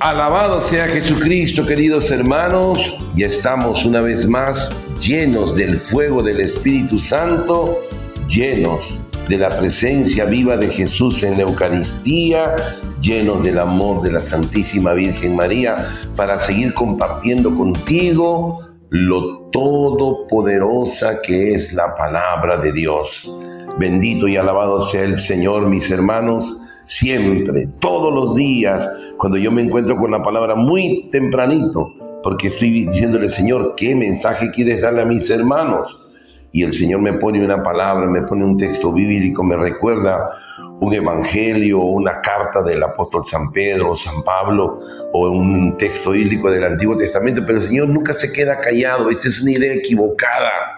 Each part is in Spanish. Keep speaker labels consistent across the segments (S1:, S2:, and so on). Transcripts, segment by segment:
S1: Alabado sea Jesucristo, queridos hermanos. Ya estamos una vez más llenos del fuego del Espíritu Santo, llenos de la presencia viva de Jesús en la Eucaristía, llenos del amor de la Santísima Virgen María, para seguir compartiendo contigo lo todopoderosa que es la palabra de Dios. Bendito y alabado sea el Señor, mis hermanos siempre, todos los días, cuando yo me encuentro con la palabra muy tempranito, porque estoy diciéndole, Señor, ¿qué mensaje quieres darle a mis hermanos? Y el Señor me pone una palabra, me pone un texto bíblico, me recuerda un evangelio, una carta del apóstol San Pedro, San Pablo, o un texto bíblico del Antiguo Testamento, pero el Señor nunca se queda callado, esta es una idea equivocada.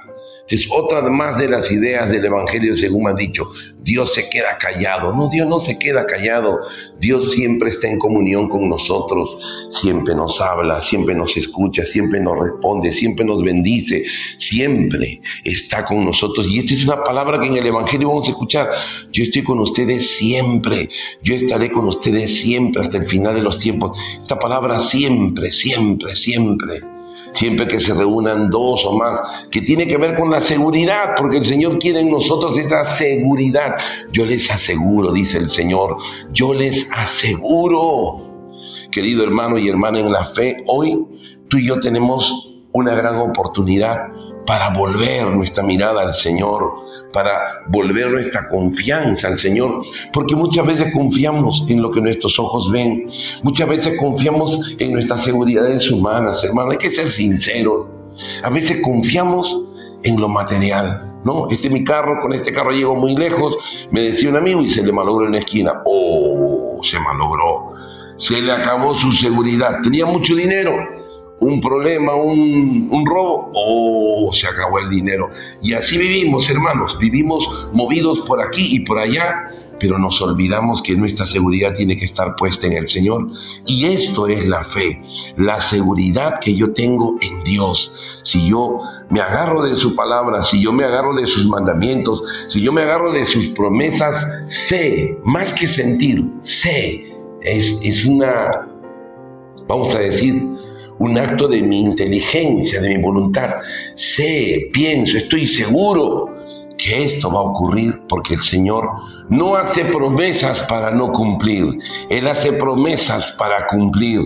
S1: Es otra más de las ideas del Evangelio según me han dicho. Dios se queda callado. No, Dios no se queda callado. Dios siempre está en comunión con nosotros. Siempre nos habla, siempre nos escucha, siempre nos responde, siempre nos bendice. Siempre está con nosotros. Y esta es una palabra que en el Evangelio vamos a escuchar. Yo estoy con ustedes siempre. Yo estaré con ustedes siempre hasta el final de los tiempos. Esta palabra siempre, siempre, siempre siempre que se reúnan dos o más, que tiene que ver con la seguridad, porque el Señor quiere en nosotros esa seguridad. Yo les aseguro, dice el Señor, yo les aseguro, querido hermano y hermana en la fe, hoy tú y yo tenemos una gran oportunidad para volver nuestra mirada al Señor, para volver nuestra confianza al Señor, porque muchas veces confiamos en lo que nuestros ojos ven, muchas veces confiamos en nuestras seguridades humanas, hermano, hay que ser sinceros, a veces confiamos en lo material. No, este es mi carro, con este carro llego muy lejos, me decía un amigo y se le malogró en la esquina. Oh, se malogró. Se le acabó su seguridad. Tenía mucho dinero, un problema, un, robo, oh, se acabó el dinero. Y así vivimos, hermanos, vivimos movidos por aquí y por allá, pero nos olvidamos que nuestra seguridad tiene que estar puesta en el Señor. Y esto es la fe, la seguridad que yo tengo en Dios. Si yo me agarro de su palabra, si yo me agarro de sus mandamientos, si yo me agarro de sus promesas, sé, más que sentir, sé, es, es una, vamos a decir, un acto de mi inteligencia, de mi voluntad. Sé, pienso, estoy seguro que esto va a ocurrir porque el Señor no hace promesas para no cumplir, Él hace promesas para cumplir.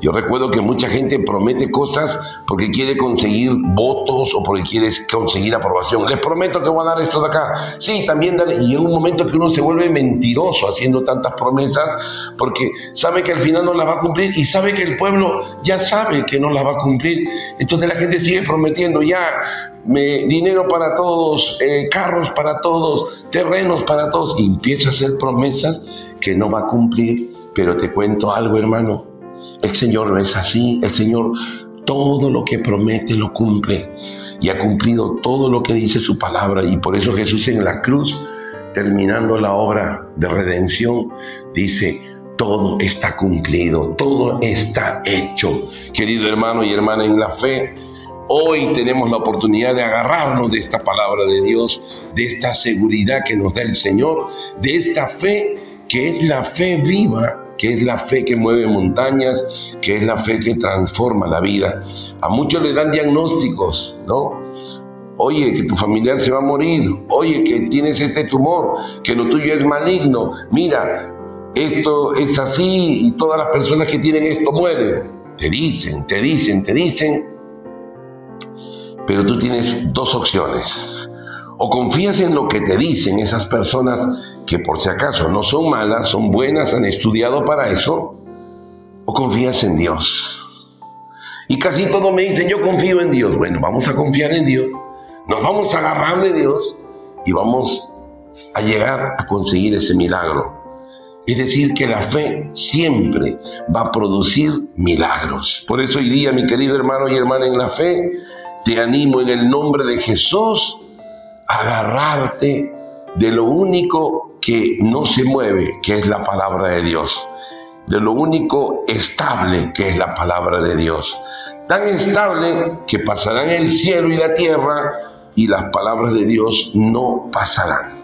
S1: Yo recuerdo que mucha gente promete cosas porque quiere conseguir votos o porque quiere conseguir aprobación. Les prometo que voy a dar esto de acá. Sí, también daré. Y en un momento que uno se vuelve mentiroso haciendo tantas promesas porque sabe que al final no las va a cumplir y sabe que el pueblo ya sabe que no las va a cumplir. Entonces la gente sigue prometiendo ya dinero para todos, eh, carros para todos, terrenos para todos. Y empieza a hacer promesas que no va a cumplir. Pero te cuento algo, hermano el Señor no es así. El Señor todo lo que promete lo cumple. Y ha cumplido todo lo que dice su palabra. Y por eso Jesús en la cruz, terminando la obra de redención, dice, todo está cumplido, todo está hecho. Querido hermano y hermana en la fe, hoy tenemos la oportunidad de agarrarnos de esta palabra de Dios, de esta seguridad que nos da el Señor, de esta fe que es la fe viva que es la fe que mueve montañas, que es la fe que transforma la vida. A muchos le dan diagnósticos, ¿no? Oye, que tu familiar se va a morir. Oye, que tienes este tumor, que lo tuyo es maligno. Mira, esto es así y todas las personas que tienen esto mueren. Te dicen, te dicen, te dicen. Pero tú tienes dos opciones. O confías en lo que te dicen esas personas que por si acaso no son malas, son buenas, han estudiado para eso, o confías en Dios. Y casi todos me dicen, yo confío en Dios. Bueno, vamos a confiar en Dios, nos vamos a agarrar de Dios y vamos a llegar a conseguir ese milagro. Es decir, que la fe siempre va a producir milagros. Por eso hoy día, mi querido hermano y hermana en la fe, te animo en el nombre de Jesús agarrarte de lo único que no se mueve, que es la palabra de Dios, de lo único estable que es la palabra de Dios. Tan estable que pasarán el cielo y la tierra y las palabras de Dios no pasarán.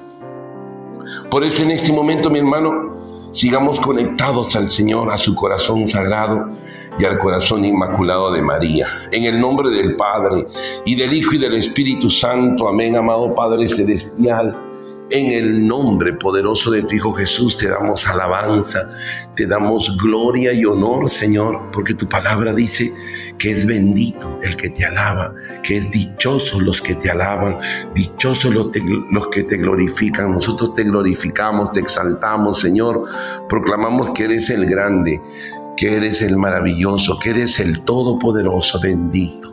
S1: Por eso en este momento, mi hermano, sigamos conectados al Señor, a su corazón sagrado y al corazón inmaculado de María. En el nombre del Padre y del Hijo y del Espíritu Santo. Amén, amado Padre Celestial. En el nombre poderoso de tu Hijo Jesús te damos alabanza, te damos gloria y honor, Señor, porque tu palabra dice que es bendito el que te alaba, que es dichoso los que te alaban, dichosos los, los que te glorifican. Nosotros te glorificamos, te exaltamos, Señor, proclamamos que eres el grande, que eres el maravilloso, que eres el todopoderoso, bendito.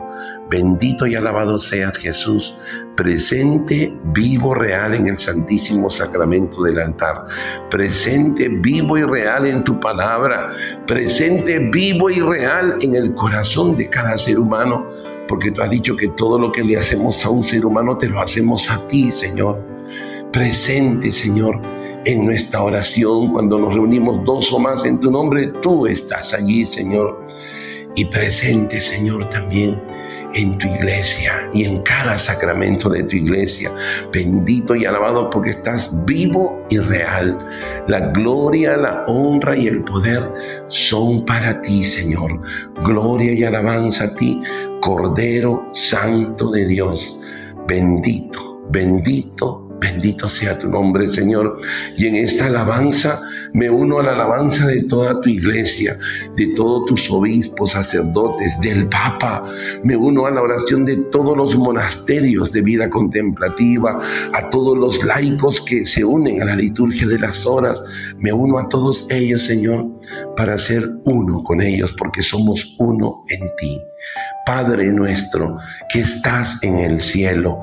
S1: Bendito y alabado seas Jesús, presente, vivo, real en el santísimo sacramento del altar, presente, vivo y real en tu palabra, presente, vivo y real en el corazón de cada ser humano, porque tú has dicho que todo lo que le hacemos a un ser humano te lo hacemos a ti, Señor. Presente, Señor, en nuestra oración, cuando nos reunimos dos o más en tu nombre, tú estás allí, Señor. Y presente, Señor, también en tu iglesia y en cada sacramento de tu iglesia. Bendito y alabado porque estás vivo y real. La gloria, la honra y el poder son para ti, Señor. Gloria y alabanza a ti, Cordero Santo de Dios. Bendito, bendito, Bendito sea tu nombre, Señor. Y en esta alabanza me uno a la alabanza de toda tu iglesia, de todos tus obispos, sacerdotes, del Papa. Me uno a la oración de todos los monasterios de vida contemplativa, a todos los laicos que se unen a la liturgia de las horas. Me uno a todos ellos, Señor, para ser uno con ellos, porque somos uno en ti. Padre nuestro que estás en el cielo,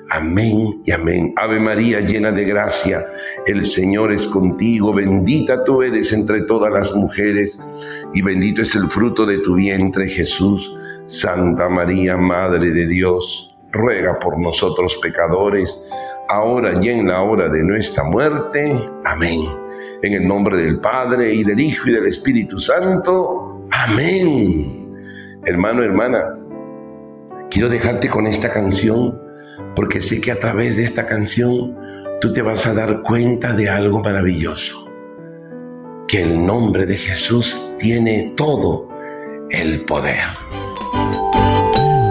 S1: amén y amén. Ave María, llena de gracia, el Señor es contigo, bendita tú eres entre todas las mujeres, y bendito es el fruto de tu vientre, Jesús. Santa María, Madre de Dios, ruega por nosotros pecadores, ahora y en la hora de nuestra muerte. Amén. En el nombre del Padre, y del Hijo, y del Espíritu Santo. Amén. Hermano, hermana, Quiero dejarte con esta canción porque sé que a través de esta canción tú te vas a dar cuenta de algo maravilloso. Que el nombre de Jesús tiene todo el poder.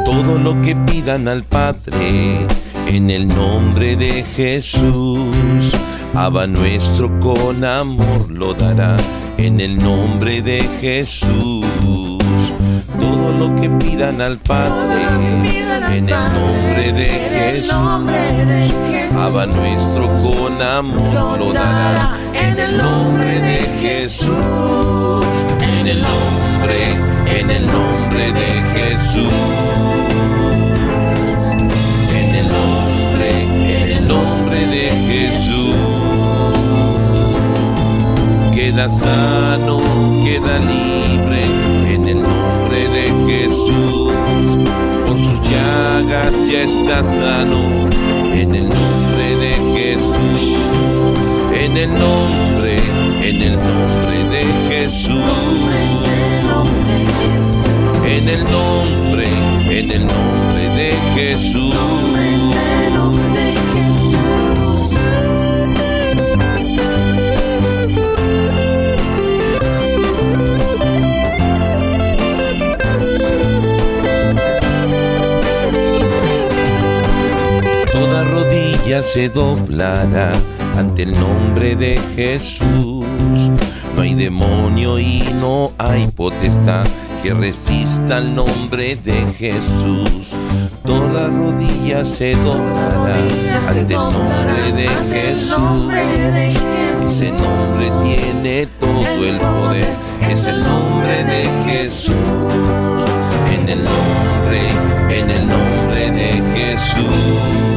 S2: Todo lo que pidan al Padre en el nombre de Jesús. Abba nuestro con amor lo dará en el nombre de Jesús todo lo que pidan al Padre en el nombre de Jesús. Abba nuestro con amor lo dará en el nombre de Jesús. En el nombre, en el nombre de Jesús. En el nombre, en el nombre de Jesús. Queda sano, queda libre Jesús. Por sus llagas ya está sano. En el nombre de Jesús. En el nombre, en el nombre de Jesús. En el nombre, en el nombre de Jesús. Se doblará ante el nombre de Jesús. No hay demonio y no hay potestad que resista al nombre de Jesús. Toda rodilla se doblará ante el nombre de Jesús. Ese nombre tiene todo el poder, es el nombre de Jesús. En el nombre, en el nombre de Jesús. En el nombre, en el nombre de Jesús.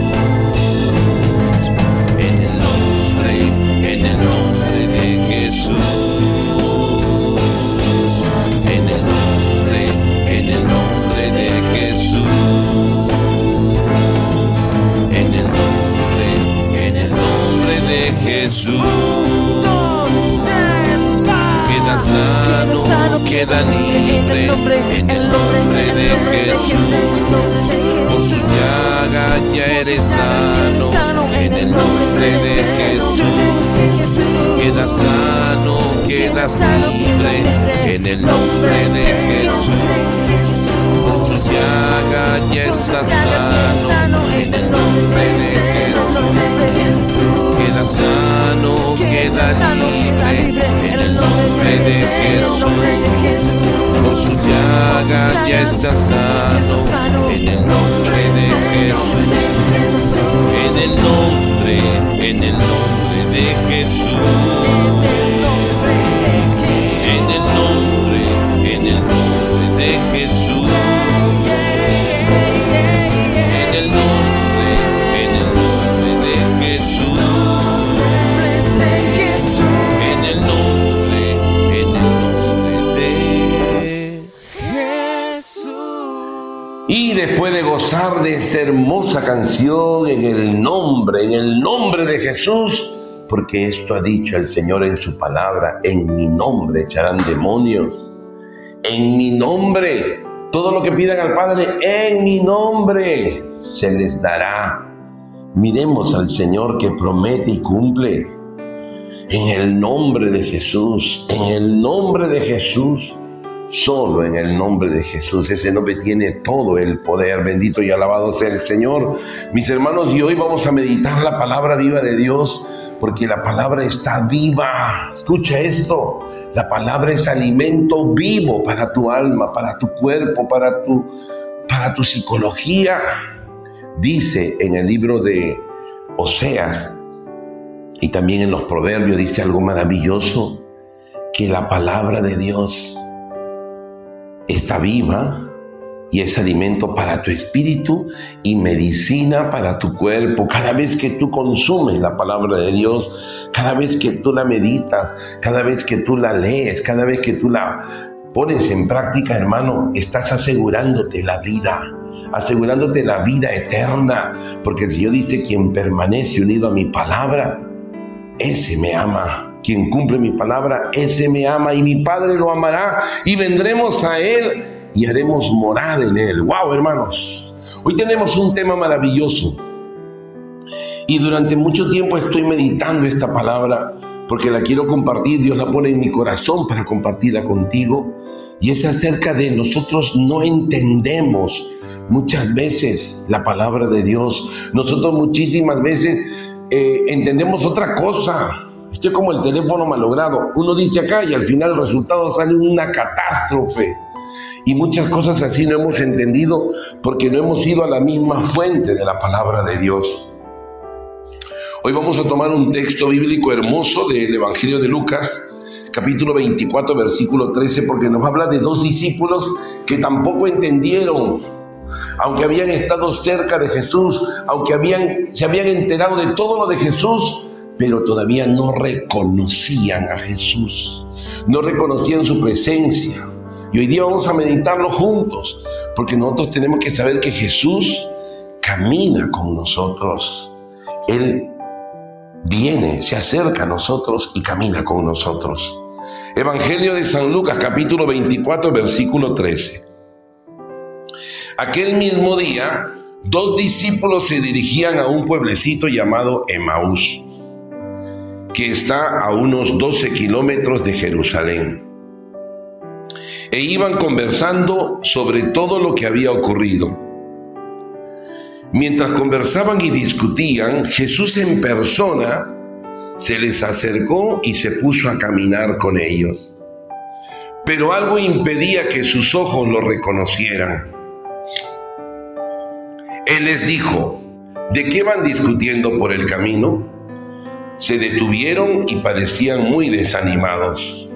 S2: Jesús. Queda sano, queda libre en el nombre de Jesús. Por ya eres sano en el nombre de Jesús. Queda sano, queda libre en el nombre de Jesús. Por ya está sano en el nombre de Jesús. Está sano en el nombre de Jesús. En el nombre, en el nombre de Jesús.
S1: Esta hermosa canción en el nombre, en el nombre de Jesús, porque esto ha dicho el Señor en su palabra, en mi nombre echarán demonios, en mi nombre, todo lo que pidan al Padre, en mi nombre se les dará. Miremos al Señor que promete y cumple. En el nombre de Jesús, en el nombre de Jesús, solo en el nombre de Jesús. Ese nombre tiene todo el poder. Bendito y alabado sea el Señor. Mis hermanos, y hoy vamos a meditar la palabra viva de Dios, porque la palabra está viva. Escucha esto. La palabra es alimento vivo para tu alma, para tu cuerpo, para tu, para tu psicología. Dice en el libro de Oseas y también en los proverbios dice algo maravilloso, que la palabra de Dios está viva y es alimento para tu espíritu y medicina para tu cuerpo. Cada vez que tú consumes la palabra de Dios, cada vez que tú la meditas, cada vez que tú la lees, cada vez que tú la pones en práctica, hermano, estás asegurándote la vida, asegurándote la vida eterna, porque el Señor dice, quien permanece unido a mi palabra, ese me ama. Quien cumple mi palabra, ese me ama y mi Padre lo amará y vendremos a Él y haremos morada en Él. ¡Wow, hermanos! Hoy tenemos un tema maravilloso y durante mucho tiempo estoy meditando esta palabra porque la quiero compartir. Dios la pone en mi corazón para compartirla contigo y es acerca de nosotros no entendemos muchas veces la palabra de Dios. Nosotros muchísimas veces eh, entendemos otra cosa. Estoy como el teléfono malogrado. Uno dice acá y al final el resultado sale una catástrofe. Y muchas cosas así no hemos entendido porque no hemos ido a la misma fuente de la palabra de Dios. Hoy vamos a tomar un texto bíblico hermoso del Evangelio de Lucas, capítulo 24, versículo 13, porque nos habla de dos discípulos que tampoco entendieron aunque habían estado cerca de Jesús, aunque habían, se habían enterado de todo lo de Jesús, pero todavía no reconocían a Jesús, no reconocían su presencia. Y hoy día vamos a meditarlo juntos, porque nosotros tenemos que saber que Jesús camina con nosotros. Él viene, se acerca a nosotros y camina con nosotros. Evangelio de San Lucas capítulo 24 versículo 13. Aquel mismo día, dos discípulos se dirigían a un pueblecito llamado Emaús, que está a unos 12 kilómetros de Jerusalén. E iban conversando sobre todo lo que había ocurrido. Mientras conversaban y discutían, Jesús en persona se les acercó y se puso a caminar con ellos. Pero algo impedía que sus ojos lo reconocieran. Él les dijo, ¿de qué van discutiendo por el camino? Se detuvieron y parecían muy desanimados.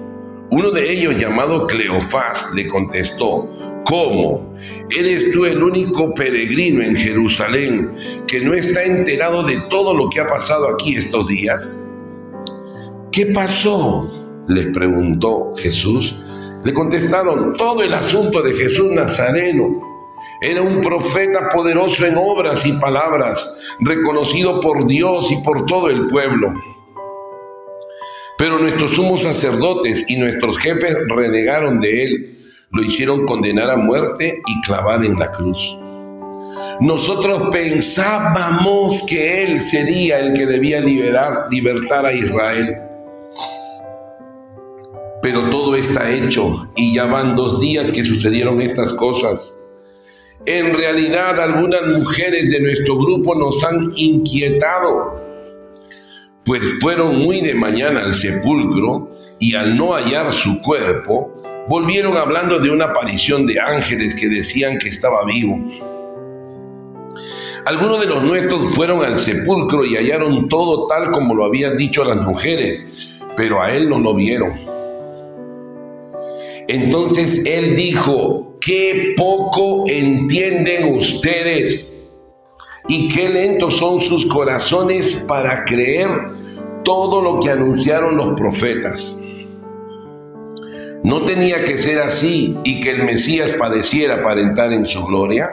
S1: Uno de ellos, llamado Cleofás, le contestó, ¿cómo? ¿Eres tú el único peregrino en Jerusalén que no está enterado de todo lo que ha pasado aquí estos días? ¿Qué pasó? les preguntó Jesús. Le contestaron, todo el asunto de Jesús Nazareno era un profeta poderoso en obras y palabras, reconocido por Dios y por todo el pueblo. Pero nuestros sumos sacerdotes y nuestros jefes renegaron de él, lo hicieron condenar a muerte y clavar en la cruz. Nosotros pensábamos que él sería el que debía liberar, libertar a Israel. Pero todo está hecho y ya van dos días que sucedieron estas cosas. En realidad algunas mujeres de nuestro grupo nos han inquietado pues fueron muy de mañana al sepulcro y al no hallar su cuerpo, volvieron hablando de una aparición de ángeles que decían que estaba vivo. Algunos de los nuestros fueron al sepulcro y hallaron todo tal como lo habían dicho las mujeres, pero a él no lo vieron. Entonces él dijo, qué poco entienden ustedes y qué lentos son sus corazones para creer todo lo que anunciaron los profetas. ¿No tenía que ser así y que el Mesías padeciera para entrar en su gloria?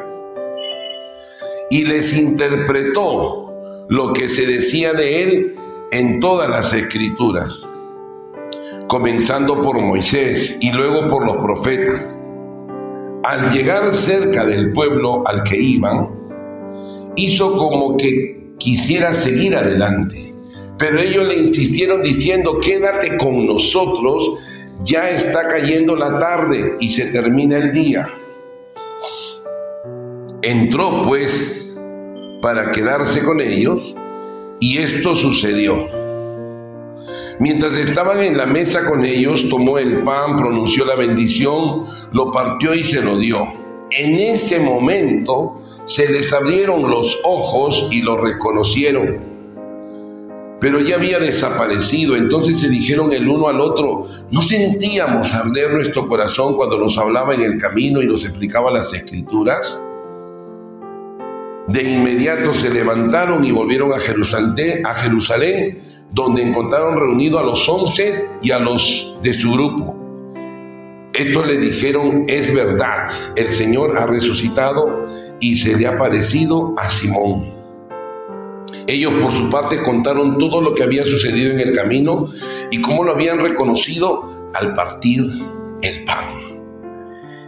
S1: Y les interpretó lo que se decía de él en todas las escrituras, comenzando por Moisés y luego por los profetas. Al llegar cerca del pueblo al que iban, hizo como que quisiera seguir adelante. Pero ellos le insistieron diciendo, quédate con nosotros, ya está cayendo la tarde y se termina el día. Entró pues para quedarse con ellos y esto sucedió. Mientras estaban en la mesa con ellos, tomó el pan, pronunció la bendición, lo partió y se lo dio. En ese momento se les abrieron los ojos y lo reconocieron. Pero ya había desaparecido, entonces se dijeron el uno al otro, ¿no sentíamos arder nuestro corazón cuando nos hablaba en el camino y nos explicaba las escrituras? De inmediato se levantaron y volvieron a Jerusalén, a Jerusalén donde encontraron reunido a los once y a los de su grupo. Esto le dijeron, es verdad, el Señor ha resucitado y se le ha parecido a Simón. Ellos por su parte contaron todo lo que había sucedido en el camino y cómo lo habían reconocido al partir el pan.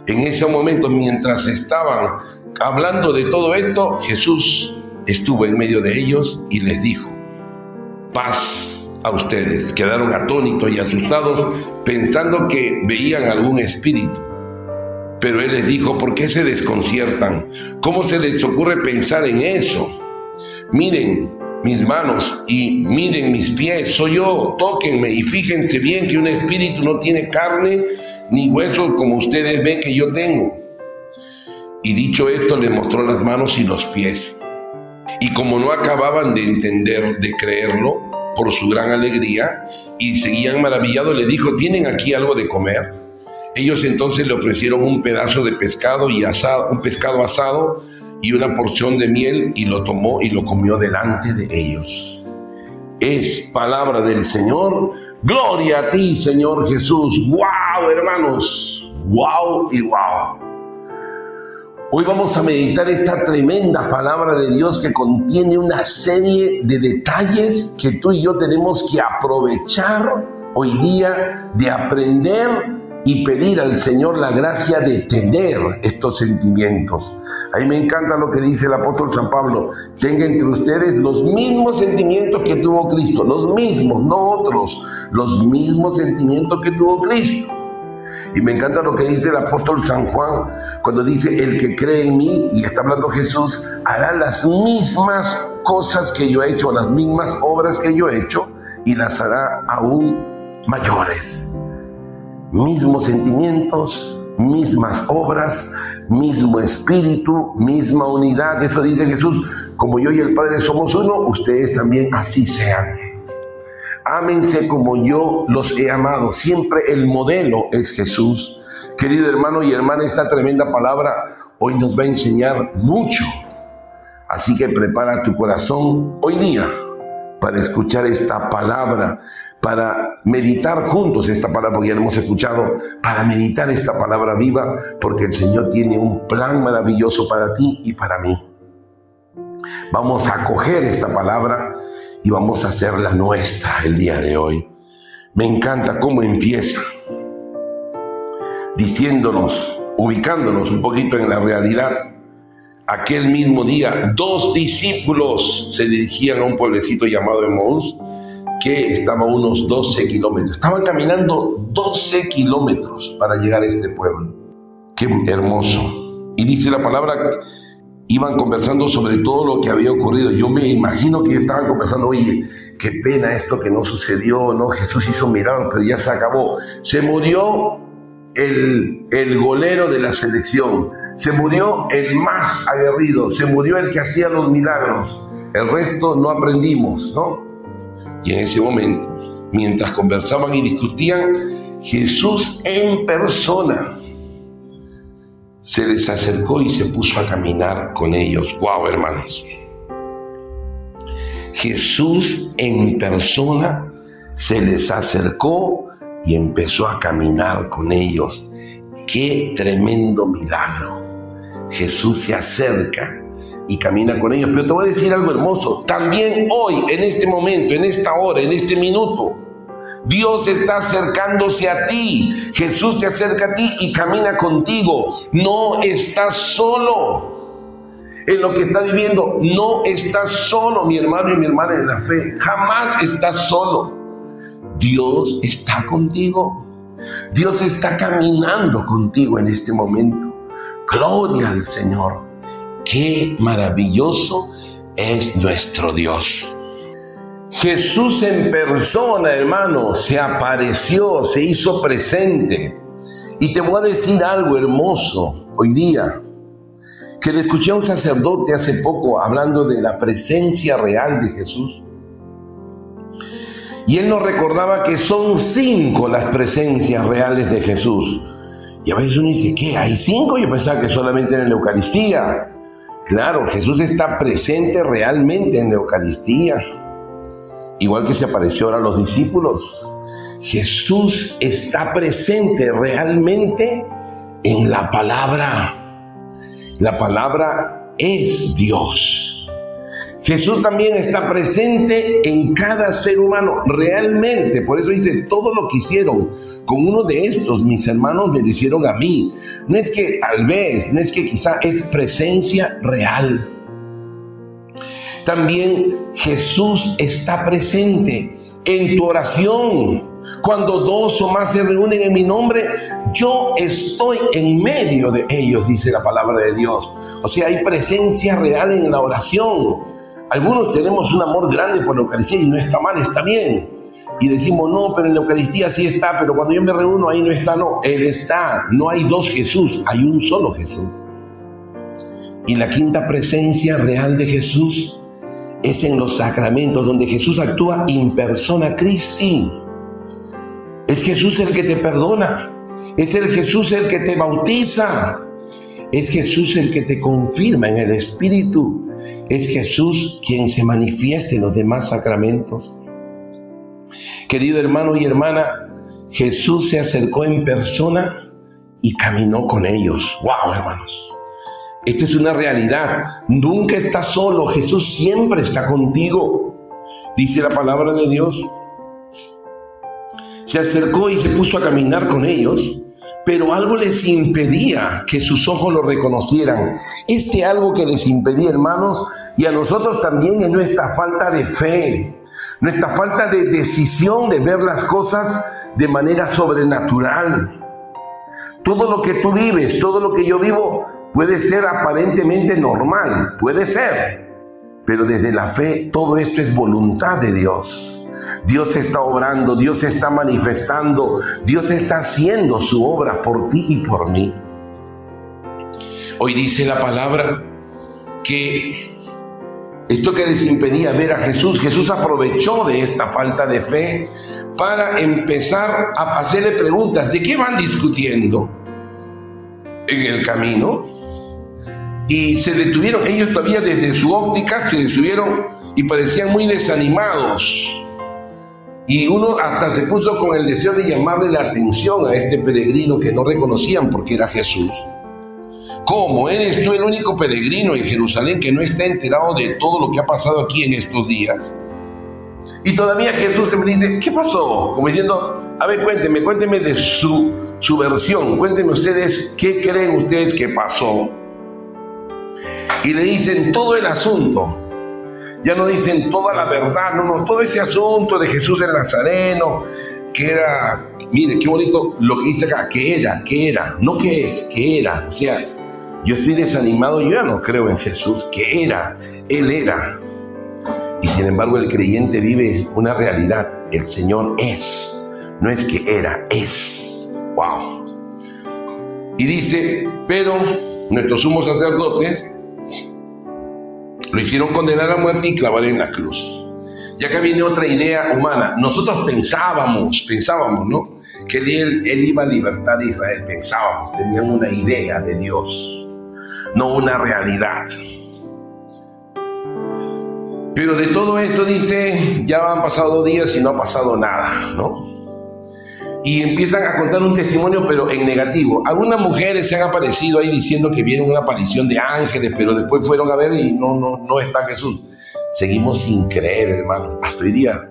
S1: En ese momento, mientras estaban hablando de todo esto, Jesús estuvo en medio de ellos y les dijo, paz a ustedes. Quedaron atónitos y asustados pensando que veían algún espíritu. Pero Él les dijo, ¿por qué se desconciertan? ¿Cómo se les ocurre pensar en eso? Miren mis manos y miren mis pies, soy yo, tóquenme y fíjense bien que un espíritu no tiene carne ni huesos como ustedes ven que yo tengo. Y dicho esto le mostró las manos y los pies. Y como no acababan de entender, de creerlo, por su gran alegría y seguían maravillados, le dijo, ¿tienen aquí algo de comer? Ellos entonces le ofrecieron un pedazo de pescado y asado, un pescado asado y una porción de miel y lo tomó y lo comió delante de ellos. Es palabra del Señor. Gloria a ti, Señor Jesús. ¡Wow, hermanos! ¡Wow y wow! Hoy vamos a meditar esta tremenda palabra de Dios que contiene una serie de detalles que tú y yo tenemos que aprovechar hoy día de aprender y pedir al Señor la gracia de tener estos sentimientos. A mí me encanta lo que dice el apóstol San Pablo, tenga entre ustedes los mismos sentimientos que tuvo Cristo, los mismos, no otros, los mismos sentimientos que tuvo Cristo. Y me encanta lo que dice el apóstol San Juan cuando dice, el que cree en mí, y está hablando Jesús, hará las mismas cosas que yo he hecho, las mismas obras que yo he hecho, y las hará aún mayores. Mismos sentimientos, mismas obras, mismo espíritu, misma unidad. Eso dice Jesús, como yo y el Padre somos uno, ustedes también así sean ámense como yo los he amado. Siempre el modelo es Jesús. Querido hermano y hermana, esta tremenda palabra hoy nos va a enseñar mucho. Así que prepara tu corazón hoy día para escuchar esta palabra, para meditar juntos esta palabra, porque ya hemos escuchado, para meditar esta palabra viva, porque el Señor tiene un plan maravilloso para ti y para mí. Vamos a coger esta palabra y vamos a hacerla nuestra el día de hoy. Me encanta cómo empieza diciéndonos, ubicándonos un poquito en la realidad. Aquel mismo día, dos discípulos se dirigían a un pueblecito llamado Emmaús, que estaba a unos 12 kilómetros. Estaban caminando 12 kilómetros para llegar a este pueblo. Qué hermoso. Y dice la palabra, iban conversando sobre todo lo que había ocurrido. Yo me imagino que estaban conversando, oye, qué pena esto que no sucedió, ¿no? Jesús hizo milagros, pero ya se acabó. Se murió el, el golero de la selección, se murió el más aguerrido, se murió el que hacía los milagros. El resto no aprendimos, ¿no? Y en ese momento, mientras conversaban y discutían, Jesús en persona se les acercó y se puso a caminar con ellos. ¡Wow, hermanos! Jesús en persona se les acercó y empezó a caminar con ellos. ¡Qué tremendo milagro! Jesús se acerca y camina con ellos. Pero te voy a decir algo hermoso. También hoy, en este momento, en esta hora, en este minuto, Dios está acercándose a ti. Jesús se acerca a ti y camina contigo. No estás solo en lo que estás viviendo. No estás solo, mi hermano y mi hermana en la fe. Jamás estás solo. Dios está contigo. Dios está caminando contigo en este momento. Gloria al Señor. Qué maravilloso es nuestro Dios. Jesús en persona, hermano, se apareció, se hizo presente. Y te voy a decir algo hermoso hoy día que le escuché a un sacerdote hace poco hablando de la presencia real de Jesús. Y él nos recordaba que son cinco las presencias reales de Jesús. Y a veces uno dice, ¿qué? ¿Hay cinco? Yo pensaba que solamente en la Eucaristía. Claro, Jesús está presente realmente en la Eucaristía. Igual que se apareció ahora a los discípulos. Jesús está presente realmente en la palabra. La palabra es Dios. Jesús también está presente en cada ser humano, realmente. Por eso dice, todo lo que hicieron con uno de estos, mis hermanos me lo hicieron a mí. No es que tal vez, no es que quizá es presencia real. También Jesús está presente en tu oración. Cuando dos o más se reúnen en mi nombre, yo estoy en medio de ellos, dice la palabra de Dios. O sea, hay presencia real en la oración. Algunos tenemos un amor grande por la Eucaristía y no está mal, está bien. Y decimos, no, pero en la Eucaristía sí está, pero cuando yo me reúno ahí no está, no, Él está. No hay dos Jesús, hay un solo Jesús. Y la quinta presencia real de Jesús es en los sacramentos, donde Jesús actúa in persona Christi. Es Jesús el que te perdona. Es el Jesús el que te bautiza. Es Jesús el que te confirma en el Espíritu. Es Jesús quien se manifiesta en los demás sacramentos. Querido hermano y hermana, Jesús se acercó en persona y caminó con ellos. ¡Wow, hermanos! Esta es una realidad. Nunca estás solo. Jesús siempre está contigo. Dice la palabra de Dios se acercó y se puso a caminar con ellos, pero algo les impedía que sus ojos lo reconocieran. Este algo que les impedía, hermanos, y a nosotros también es nuestra falta de fe, nuestra falta de decisión de ver las cosas de manera sobrenatural. Todo lo que tú vives, todo lo que yo vivo, puede ser aparentemente normal, puede ser, pero desde la fe todo esto es voluntad de Dios. Dios está obrando, Dios está manifestando, Dios está haciendo su obra por ti y por mí. Hoy dice la palabra que esto que les impedía ver a Jesús, Jesús aprovechó de esta falta de fe para empezar a hacerle preguntas. ¿De qué van discutiendo? En el camino. Y se detuvieron, ellos todavía desde su óptica se detuvieron y parecían muy desanimados. Y uno hasta se puso con el deseo de llamarle la atención a este peregrino que no reconocían porque era Jesús. ¿Cómo? ¿Eres tú el único peregrino en Jerusalén que no está enterado de todo lo que ha pasado aquí en estos días? Y todavía Jesús me dice, ¿qué pasó? Como diciendo, a ver, cuénteme, cuénteme de su, su versión, cuéntenme ustedes qué creen ustedes que pasó. Y le dicen todo el asunto. Ya no dicen toda la verdad, no, no, todo ese asunto de Jesús el Nazareno, que era, mire, qué bonito lo que dice acá, que era, que era, no que es, que era. O sea, yo estoy desanimado, yo ya no creo en Jesús, que era, Él era. Y sin embargo el creyente vive una realidad, el Señor es, no es que era, es. Wow. Y dice, pero nuestros sumos sacerdotes lo hicieron condenar a muerte y clavar en la cruz. Y acá viene otra idea humana. Nosotros pensábamos, pensábamos, ¿no? Que él, él iba a libertar a Israel. Pensábamos, tenían una idea de Dios, no una realidad. Pero de todo esto dice, ya han pasado días y no ha pasado nada, ¿no? Y empiezan a contar un testimonio, pero en negativo. Algunas mujeres se han aparecido ahí diciendo que vieron una aparición de ángeles, pero después fueron a ver y no, no, no está Jesús. Seguimos sin creer, hermano. Hasta hoy día.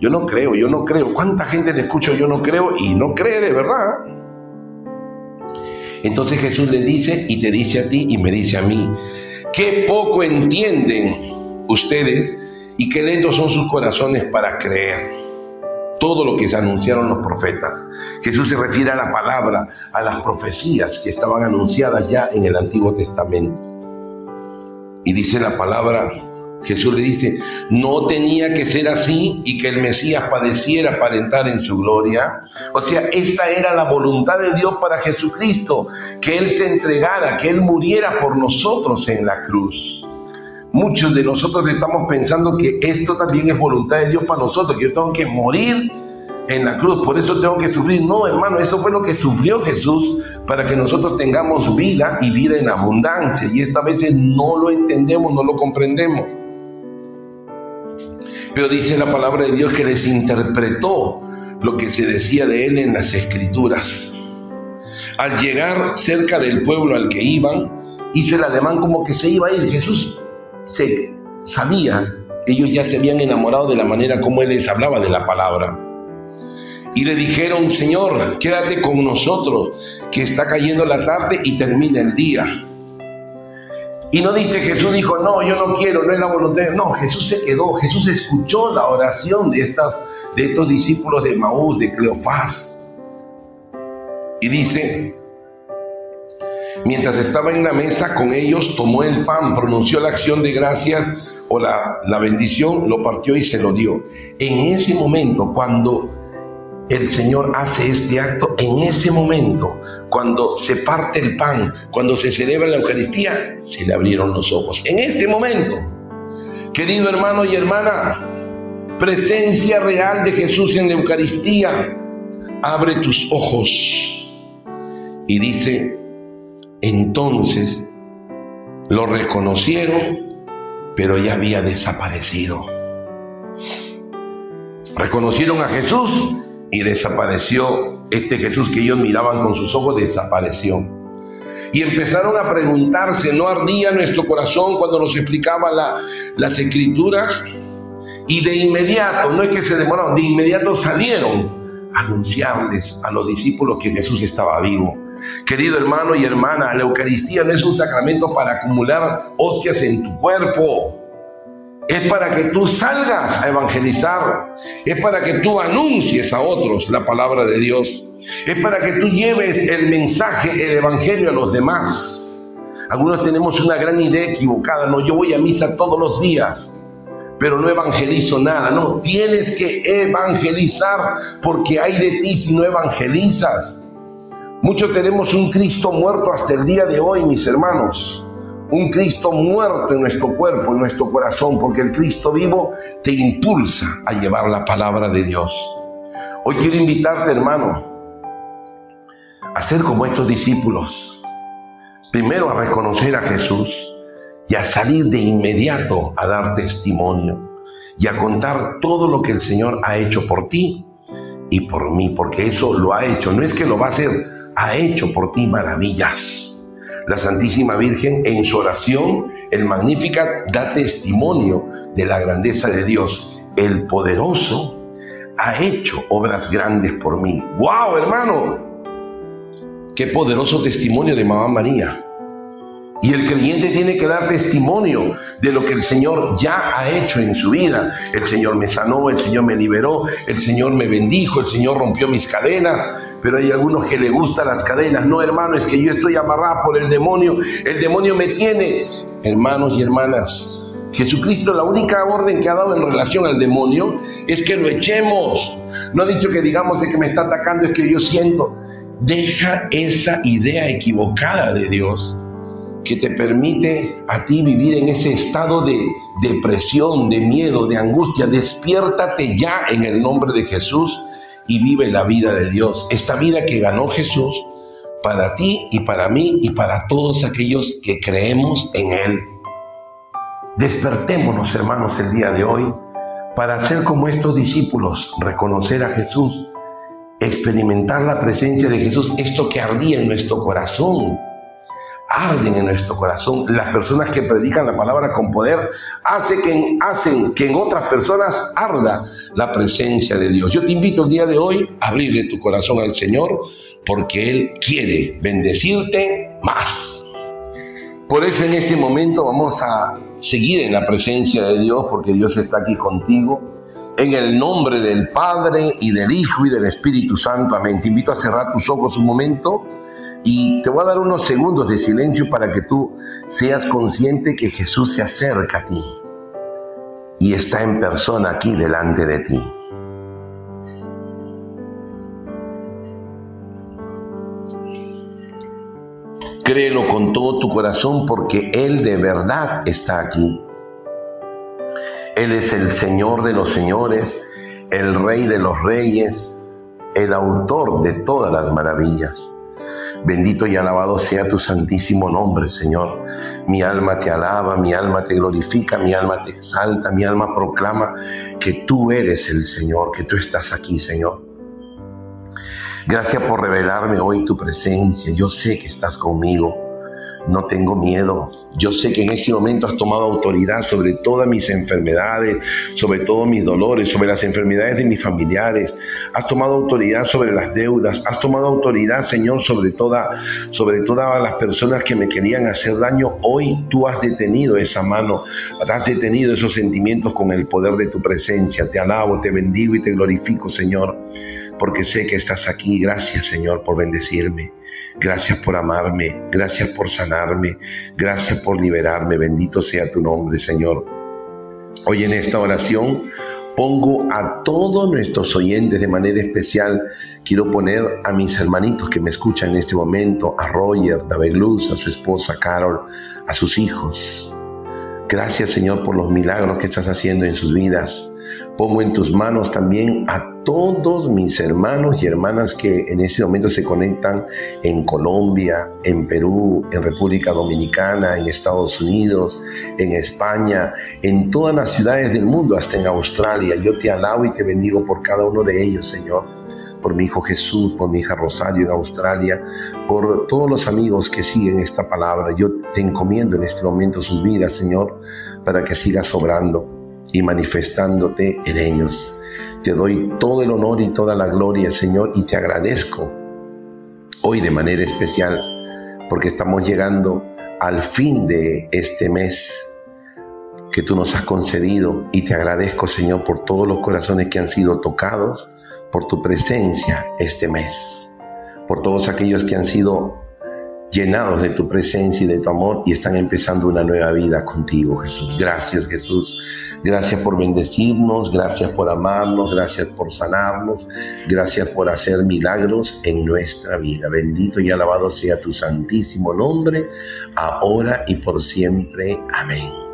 S1: Yo no creo, yo no creo. ¿Cuánta gente le escucho yo no creo y no cree de verdad? Entonces Jesús le dice y te dice a ti y me dice a mí, qué poco entienden ustedes y qué lentos son sus corazones para creer todo lo que se anunciaron los profetas. Jesús se refiere a la palabra, a las profecías que estaban anunciadas ya en el Antiguo Testamento. Y dice la palabra, Jesús le dice, no tenía que ser así y que el Mesías padeciera para entrar en su gloria. O sea, esta era la voluntad de Dios para Jesucristo, que Él se entregara, que Él muriera por nosotros en la cruz. Muchos de nosotros estamos pensando que esto también es voluntad de Dios para nosotros, que yo tengo que morir en la cruz, por eso tengo que sufrir. No, hermano, eso fue lo que sufrió Jesús para que nosotros tengamos vida y vida en abundancia. Y esta veces no lo entendemos, no lo comprendemos. Pero dice la palabra de Dios que les interpretó lo que se decía de él en las escrituras. Al llegar cerca del pueblo al que iban, hizo el ademán como que se iba a ir. Jesús se sabía, ellos ya se habían enamorado de la manera como Él les hablaba de la palabra. Y le dijeron, Señor, quédate con nosotros, que está cayendo la tarde y termina el día. Y no dice Jesús dijo, no, yo no quiero, no es la voluntad. No, Jesús se quedó, Jesús escuchó la oración de, estas, de estos discípulos de Maús, de Cleofás. Y dice, Mientras estaba en la mesa con ellos, tomó el pan, pronunció la acción de gracias o la, la bendición, lo partió y se lo dio. En ese momento, cuando el Señor hace este acto, en ese momento, cuando se parte el pan, cuando se celebra la Eucaristía, se le abrieron los ojos. En este momento, querido hermano y hermana, presencia real de Jesús en la Eucaristía, abre tus ojos. Y dice, entonces lo reconocieron, pero ya había desaparecido. Reconocieron a Jesús y desapareció. Este Jesús que ellos miraban con sus ojos desapareció. Y empezaron a preguntarse, ¿no ardía nuestro corazón cuando nos explicaba las escrituras? Y de inmediato, no es que se demoraron, de inmediato salieron a anunciarles a los discípulos que Jesús estaba vivo. Querido hermano y hermana, la Eucaristía no es un sacramento para acumular hostias en tu cuerpo. Es para que tú salgas a evangelizar. Es para que tú anuncies a otros la palabra de Dios. Es para que tú lleves el mensaje, el evangelio a los demás. Algunos tenemos una gran idea equivocada. No, yo voy a misa todos los días, pero no evangelizo nada. No, tienes que evangelizar porque hay de ti si no evangelizas. Muchos tenemos un Cristo muerto hasta el día de hoy, mis hermanos. Un Cristo muerto en nuestro cuerpo, en nuestro corazón, porque el Cristo vivo te impulsa a llevar la palabra de Dios. Hoy quiero invitarte, hermano, a ser como estos discípulos. Primero a reconocer a Jesús y a salir de inmediato a dar testimonio y a contar todo lo que el Señor ha hecho por ti y por mí, porque eso lo ha hecho. No es que lo va a hacer ha hecho por ti maravillas. La Santísima Virgen en su oración, el Magnífica, da testimonio de la grandeza de Dios el poderoso ha hecho obras grandes por mí. ¡Wow, hermano! Qué poderoso testimonio de Mamá María. Y el creyente tiene que dar testimonio de lo que el Señor ya ha hecho en su vida. El Señor me sanó, el Señor me liberó, el Señor me bendijo, el Señor rompió mis cadenas. Pero hay algunos que le gustan las cadenas. No, hermano, es que yo estoy amarrado por el demonio. El demonio me tiene. Hermanos y hermanas, Jesucristo la única orden que ha dado en relación al demonio es que lo echemos. No ha dicho que digamos que me está atacando, es que yo siento. Deja esa idea equivocada de Dios que te permite a ti vivir en ese estado de depresión, de miedo, de angustia. Despiértate ya en el nombre de Jesús y vive la vida de Dios. Esta vida que ganó Jesús para ti y para mí y para todos aquellos que creemos en Él. Despertémonos, hermanos, el día de hoy para ser como estos discípulos, reconocer a Jesús, experimentar la presencia de Jesús, esto que ardía en nuestro corazón arden en nuestro corazón. Las personas que predican la palabra con poder hace que, hacen que en otras personas arda la presencia de Dios. Yo te invito el día de hoy a abrirle tu corazón al Señor porque Él quiere bendecirte más. Por eso en este momento vamos a seguir en la presencia de Dios porque Dios está aquí contigo. En el nombre del Padre y del Hijo y del Espíritu Santo. Amén. Te invito a cerrar tus ojos un momento y te voy a dar unos segundos de silencio para que tú seas consciente que Jesús se acerca a ti y está en persona aquí delante de ti. Créelo con todo tu corazón porque Él de verdad está aquí. Él es el Señor de los señores, el Rey de los reyes, el autor de todas las maravillas. Bendito y alabado sea tu santísimo nombre, Señor. Mi alma te alaba, mi alma te glorifica, mi alma te exalta, mi alma proclama que tú eres el Señor, que tú estás aquí, Señor. Gracias por revelarme hoy tu presencia. Yo sé que estás conmigo no tengo miedo. Yo sé que en este momento has tomado autoridad sobre todas mis enfermedades, sobre todos mis dolores, sobre las enfermedades de mis familiares. Has tomado autoridad sobre las deudas. Has tomado autoridad, Señor, sobre, toda, sobre todas las personas que me querían hacer daño. Hoy tú has detenido esa mano, has detenido esos sentimientos con el poder de tu presencia. Te alabo, te bendigo y te glorifico, Señor porque sé que estás aquí. Gracias Señor por bendecirme. Gracias por amarme. Gracias por sanarme. Gracias por liberarme. Bendito sea tu nombre Señor. Hoy en esta oración pongo a todos nuestros oyentes de manera especial. Quiero poner a mis hermanitos que me escuchan en este momento, a Roger, David Luz, a su esposa Carol, a sus hijos. Gracias Señor por los milagros que estás haciendo en sus vidas. Pongo en tus manos también a todos mis hermanos y hermanas que en este momento se conectan en Colombia, en Perú, en República Dominicana, en Estados Unidos, en España, en todas las ciudades del mundo, hasta en Australia. Yo te alabo y te bendigo por cada uno de ellos, Señor por mi hijo Jesús, por mi hija Rosario en Australia, por todos los amigos que siguen esta palabra. Yo te encomiendo en este momento sus vidas, Señor, para que sigas obrando y manifestándote en ellos. Te doy todo el honor y toda la gloria, Señor, y te agradezco hoy de manera especial porque estamos llegando al fin de este mes que tú nos has concedido y te agradezco, Señor, por todos los corazones que han sido tocados por tu presencia este mes, por todos aquellos que han sido llenados de tu presencia y de tu amor y están empezando una nueva vida contigo, Jesús. Gracias, Jesús. Gracias por bendecirnos, gracias por amarnos, gracias por sanarnos, gracias por hacer milagros en nuestra vida. Bendito y alabado sea tu santísimo nombre, ahora y por siempre. Amén.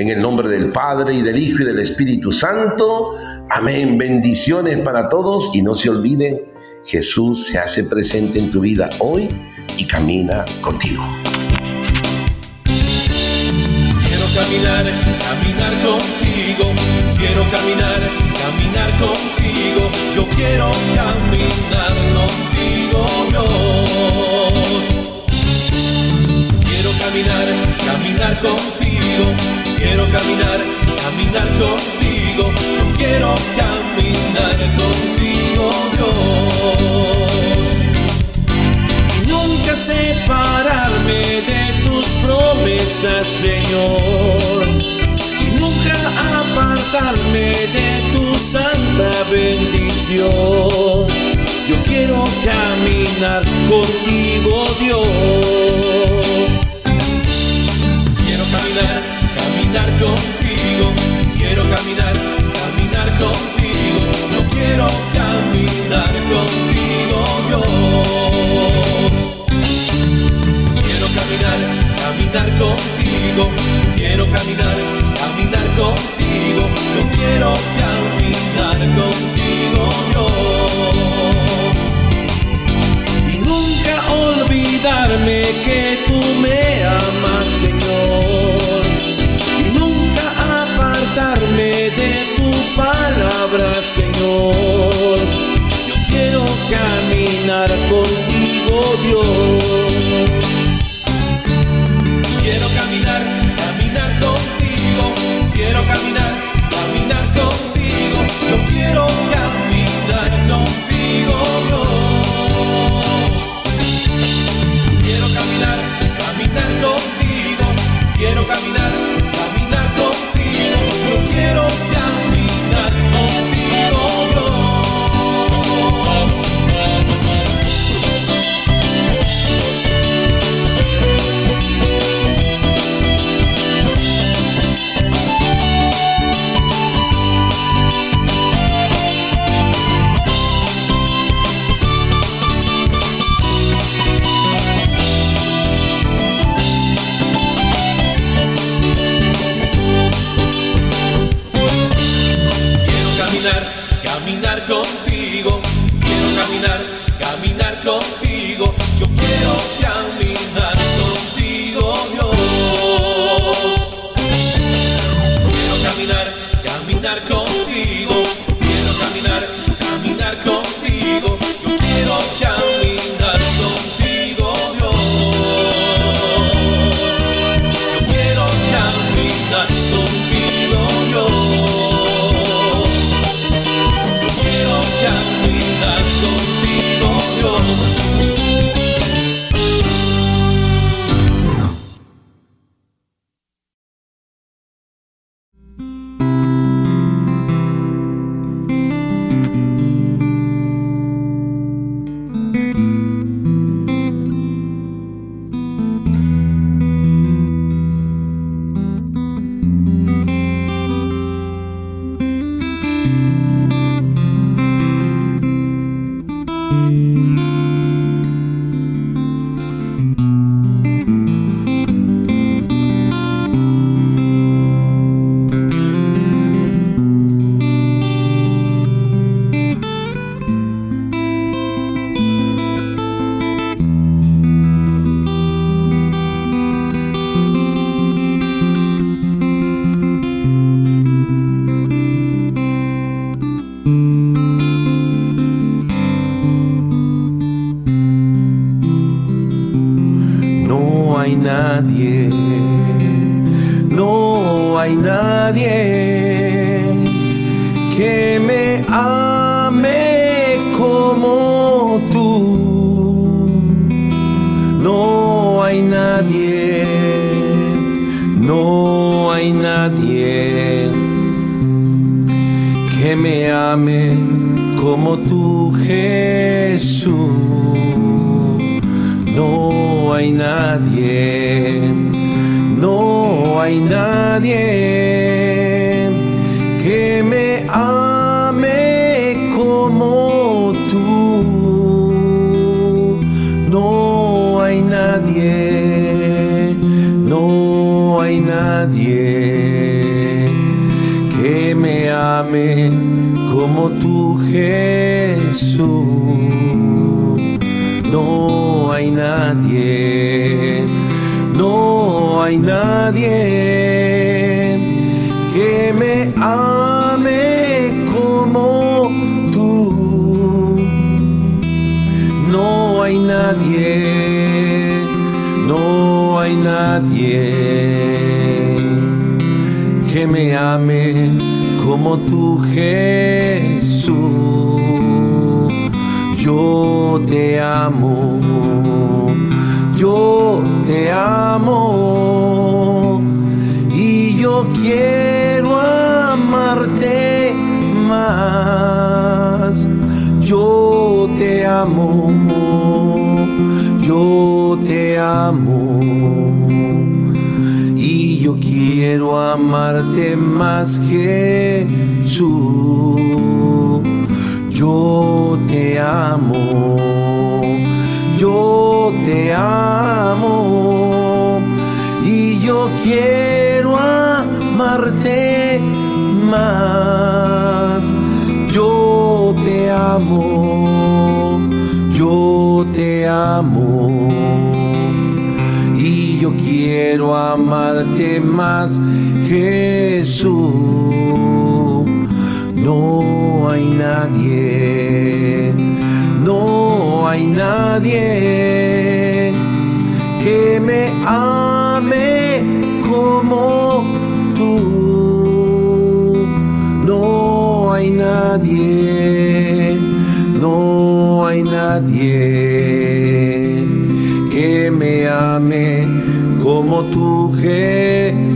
S1: En el nombre del Padre y del Hijo y del Espíritu Santo. Amén. Bendiciones para todos y no se olviden, Jesús se hace presente en tu vida hoy y camina contigo.
S2: Quiero caminar, caminar contigo. Quiero caminar, caminar contigo. Yo quiero caminar contigo, Dios. Quiero caminar, caminar contigo quiero caminar, caminar contigo. Yo quiero caminar contigo, Dios. Nunca separarme de tus promesas, Señor. Y nunca apartarme de tu santa bendición. Yo quiero caminar contigo, Dios. Contigo, quiero caminar, caminar contigo, yo quiero caminar contigo, Dios. Quiero caminar, caminar contigo, quiero caminar, caminar contigo, yo quiero caminar contigo, Dios. Y nunca olvidarme que tú me amas, Yo quiero caminar contigo, Dios.
S1: Nadie, no hay nadie.
S2: que me ame como tú Jesús. No hay nadie, no hay nadie que me ame nadie que me ame como tú Jesús. Yo te amo, yo te amo y yo quiero amarte más. Yo te amo, yo te amo quiero amarte más Jesús. Yo te amo, yo te amo y yo quiero amarte más. Yo te amo, yo te amo yo quiero amarte más, Jesús. No hay nadie, no hay nadie que me ame como tú. No hay nadie, no hay nadie que me ame como tú, Jesús.